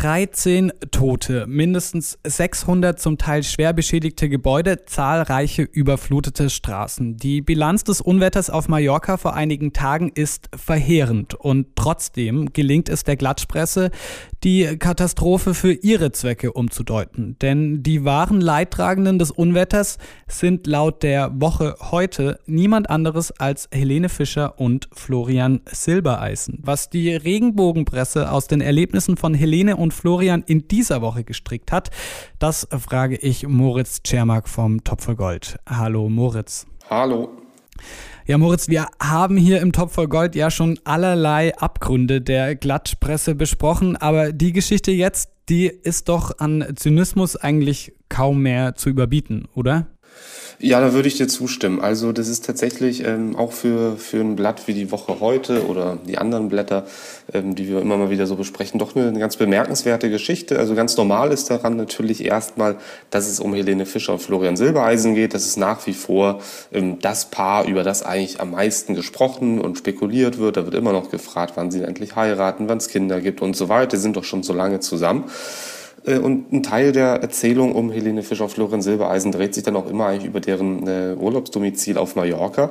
13 Tote, mindestens 600 zum Teil schwer beschädigte Gebäude, zahlreiche überflutete Straßen. Die Bilanz des Unwetters auf Mallorca vor einigen Tagen ist verheerend und trotzdem gelingt es der Glatschpresse, die Katastrophe für ihre Zwecke umzudeuten. Denn die wahren Leidtragenden des Unwetters sind laut der Woche heute niemand anderes als Helene Fischer und Florian Silbereisen. Was die Regenbogenpresse aus den Erlebnissen von Helene und Florian in dieser Woche gestrickt hat, das frage ich Moritz Czermak vom Topf Gold. Hallo Moritz. Hallo. Ja, Moritz, wir haben hier im Topf voll Gold ja schon allerlei Abgründe der Glattpresse besprochen, aber die Geschichte jetzt, die ist doch an Zynismus eigentlich kaum mehr zu überbieten, oder? Ja, da würde ich dir zustimmen. Also das ist tatsächlich ähm, auch für, für ein Blatt wie die Woche heute oder die anderen Blätter, ähm, die wir immer mal wieder so besprechen, doch eine, ganz bemerkenswerte Geschichte. Also ganz normal ist daran natürlich erstmal, dass es um Helene Fischer und Florian Silbereisen geht. Das ist nach wie vor ähm, das Paar, über das eigentlich am meisten gesprochen und spekuliert wird. Da wird immer noch gefragt, wann sie endlich heiraten, wann es Kinder gibt und so weiter. Die sind doch schon so lange zusammen. Äh, und ein Teil der Erzählung um Helene Fischer, Florian Silbereisen dreht sich dann auch immer eigentlich über deren äh, Urlaubsdomizil auf Mallorca.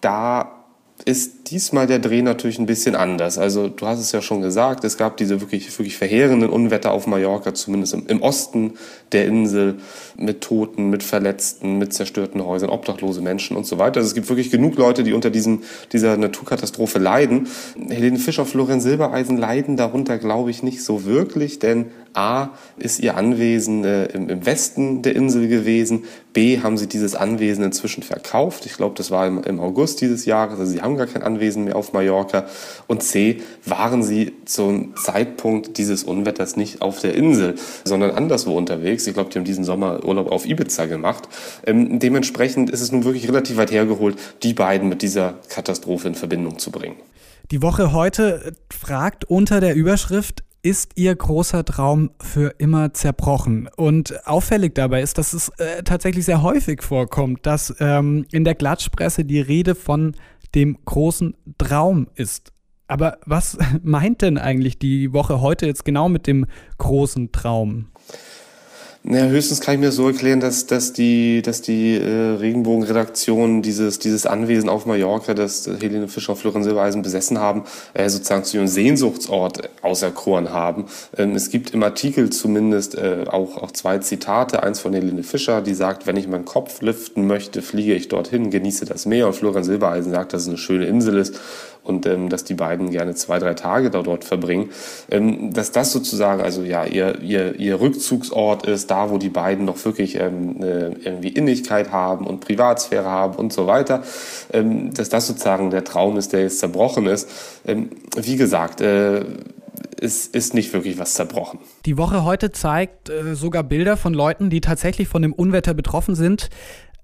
Da ist diesmal der Dreh natürlich ein bisschen anders. Also du hast es ja schon gesagt, es gab diese wirklich, wirklich verheerenden Unwetter auf Mallorca, zumindest im, im Osten der Insel, mit Toten, mit Verletzten, mit zerstörten Häusern, obdachlose Menschen und so weiter. Also es gibt wirklich genug Leute, die unter diesen, dieser Naturkatastrophe leiden. Helene Fischer, Florian Silbereisen leiden darunter, glaube ich, nicht so wirklich, denn A ist ihr Anwesen äh, im, im, Westen der Insel gewesen, B haben sie dieses Anwesen inzwischen verkauft. Ich glaube, das war im, im August dieses Jahres, also sie haben gar kein Anwesen mehr auf Mallorca. Und C waren sie zum Zeitpunkt dieses Unwetters nicht auf der Insel, sondern anderswo unterwegs. Ich glaube, die haben diesen Sommer Urlaub auf Ibiza gemacht. Ähm, dementsprechend ist es nun wirklich relativ weit hergeholt, die beiden mit dieser Katastrophe in Verbindung zu bringen. Die Woche heute fragt unter der Überschrift ist ihr großer Traum für immer zerbrochen. Und auffällig dabei ist, dass es äh, tatsächlich sehr häufig vorkommt, dass ähm, in der Klatschpresse die Rede von dem großen Traum ist. Aber was meint denn eigentlich die Woche heute jetzt genau mit dem großen Traum? Naja, höchstens kann ich mir so erklären, dass, dass die, dass die äh, Regenbogenredaktion dieses, dieses Anwesen auf Mallorca, das Helene Fischer und Florian Silbereisen besessen haben, äh, sozusagen zu ihrem Sehnsuchtsort auserkoren haben. Ähm, es gibt im Artikel zumindest äh, auch, auch zwei Zitate. Eins von Helene Fischer, die sagt, wenn ich meinen Kopf lüften möchte, fliege ich dorthin, genieße das Meer. Und Florian Silbereisen sagt, dass es eine schöne Insel ist und ähm, dass die beiden gerne zwei, drei Tage da dort verbringen, ähm, dass das sozusagen also ja ihr, ihr, ihr Rückzugsort ist, da wo die beiden noch wirklich ähm, äh, irgendwie Innigkeit haben und Privatsphäre haben und so weiter, ähm, dass das sozusagen der Traum ist, der jetzt zerbrochen ist. Ähm, wie gesagt, äh, es ist nicht wirklich was zerbrochen. Die Woche heute zeigt äh, sogar Bilder von Leuten, die tatsächlich von dem Unwetter betroffen sind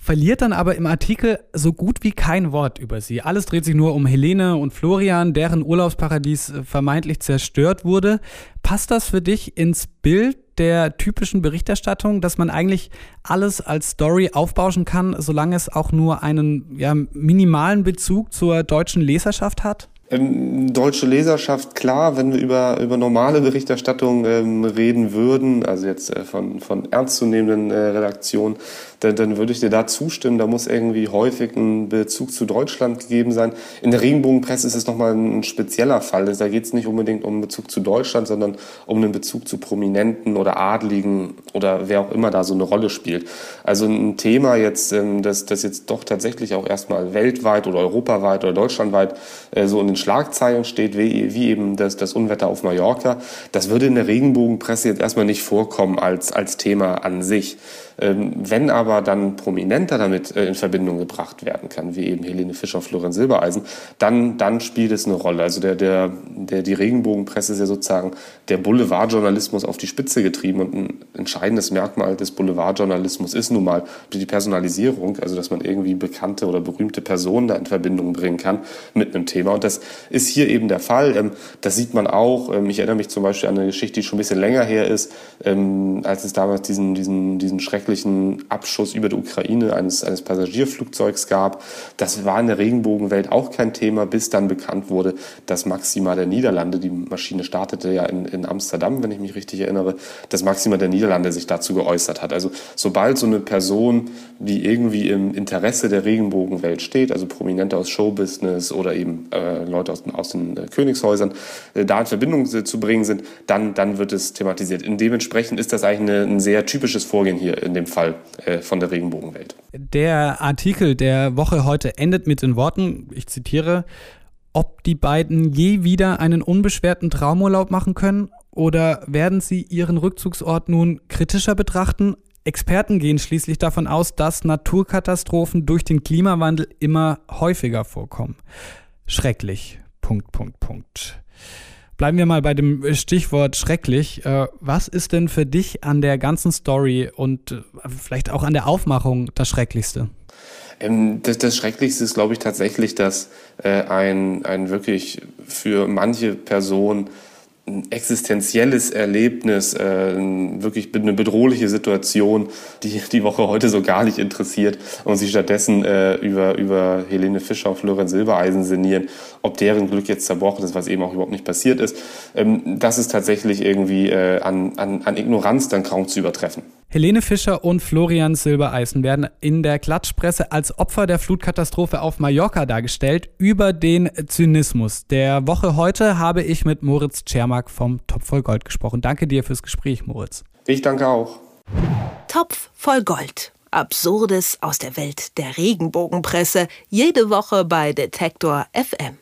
verliert dann aber im Artikel so gut wie kein Wort über sie. Alles dreht sich nur um Helene und Florian, deren Urlaubsparadies äh, vermeintlich zerstört wurde. Passt das für dich ins Bild der typischen Berichterstattung, dass man eigentlich alles als Story aufbauschen kann, solange es auch nur einen ja, minimalen Bezug zur deutschen Leserschaft hat? Ähm, deutsche Leserschaft, klar, wenn wir über, über normale Berichterstattung ähm, reden würden, also jetzt äh, von, von ernstzunehmenden äh, Redaktionen, dann, dann würde ich dir da zustimmen. Da muss irgendwie häufig ein Bezug zu Deutschland gegeben sein. In der Regenbogenpresse ist es nochmal ein spezieller Fall. Da geht es nicht unbedingt um einen Bezug zu Deutschland, sondern um einen Bezug zu Prominenten oder Adligen oder wer auch immer da so eine Rolle spielt. Also ein Thema jetzt, ähm, das, das jetzt doch tatsächlich auch erstmal weltweit oder europaweit oder deutschlandweit äh, so in den Schlagzeilen steht, wie, wie eben das, das Unwetter auf Mallorca, das würde in der Regenbogenpresse jetzt erstmal nicht vorkommen als, als Thema an sich. Ähm, wenn aber dann prominenter damit äh, in Verbindung gebracht werden kann, wie eben Helene Fischer, Florian Silbereisen, dann, dann spielt es eine Rolle. Also der, der, der, die Regenbogenpresse ist ja sozusagen der Boulevardjournalismus auf die Spitze getrieben und ein entscheidendes Merkmal des Boulevardjournalismus ist nun mal die Personalisierung, also dass man irgendwie bekannte oder berühmte Personen da in Verbindung bringen kann mit einem Thema. Und das ist hier eben der Fall. Ähm, das sieht man auch. Ähm, ich erinnere mich zum Beispiel an eine Geschichte, die schon ein bisschen länger her ist, als es damals diesen, diesen, diesen schrecklichen schrecklichen Abschuss über die Ukraine eines, eines Passagierflugzeugs gab. Das war in der Regenbogenwelt auch kein Thema, bis dann bekannt wurde, dass Maxima der Niederlande, die Maschine startete ja in, in Amsterdam, wenn ich mich richtig erinnere, dass Maxima der Niederlande sich dazu geäußert hat. Also sobald so eine Person, die irgendwie im Interesse der Regenbogenwelt steht, also Prominente aus Showbusiness oder eben äh, Leute aus, aus den äh, Königshäusern, äh, da in Verbindung zu bringen sind, dann, dann wird es thematisiert. Und dementsprechend ist das eigentlich eine, ein sehr typisches Vorgehen hier in dem Fall äh, von der Regenbogenwelt. Der Artikel der Woche heute endet mit den Worten, ich zitiere, ob die beiden je wieder einen unbeschwerten Traumurlaub machen können oder werden sie ihren Rückzugsort nun kritischer betrachten? Experten gehen schließlich davon aus, dass Naturkatastrophen durch den Klimawandel immer häufiger vorkommen. Schrecklich. Punkt, Punkt, Punkt. Bleiben wir mal bei dem Stichwort schrecklich. Äh, was ist denn für dich an der ganzen Story und äh, vielleicht auch an der Aufmachung das Schrecklichste? Ähm, das, das, Schrecklichste ist, glaube ich, tatsächlich, dass äh, ein, ein wirklich für manche Personen ein existenzielles Erlebnis, äh, wirklich eine bedrohliche Situation, die die Woche heute so gar nicht interessiert und sie stattdessen äh, über, über Helene Fischer und Florian Silbereisen sinnieren, ob deren Glück jetzt zerbrochen ist, was eben auch überhaupt nicht passiert ist. Ähm, das ist tatsächlich irgendwie äh, an, an, an Ignoranz dann kaum zu übertreffen. Helene Fischer und Florian Silbereisen werden in der Klatschpresse als Opfer der Flutkatastrophe auf Mallorca dargestellt. Über den Zynismus der Woche heute habe ich mit Moritz Czermak vom Topf voll Gold gesprochen. Danke dir fürs Gespräch, Moritz. Ich danke auch. Topf voll Gold. Absurdes aus der Welt der Regenbogenpresse. Jede Woche bei Detektor FM.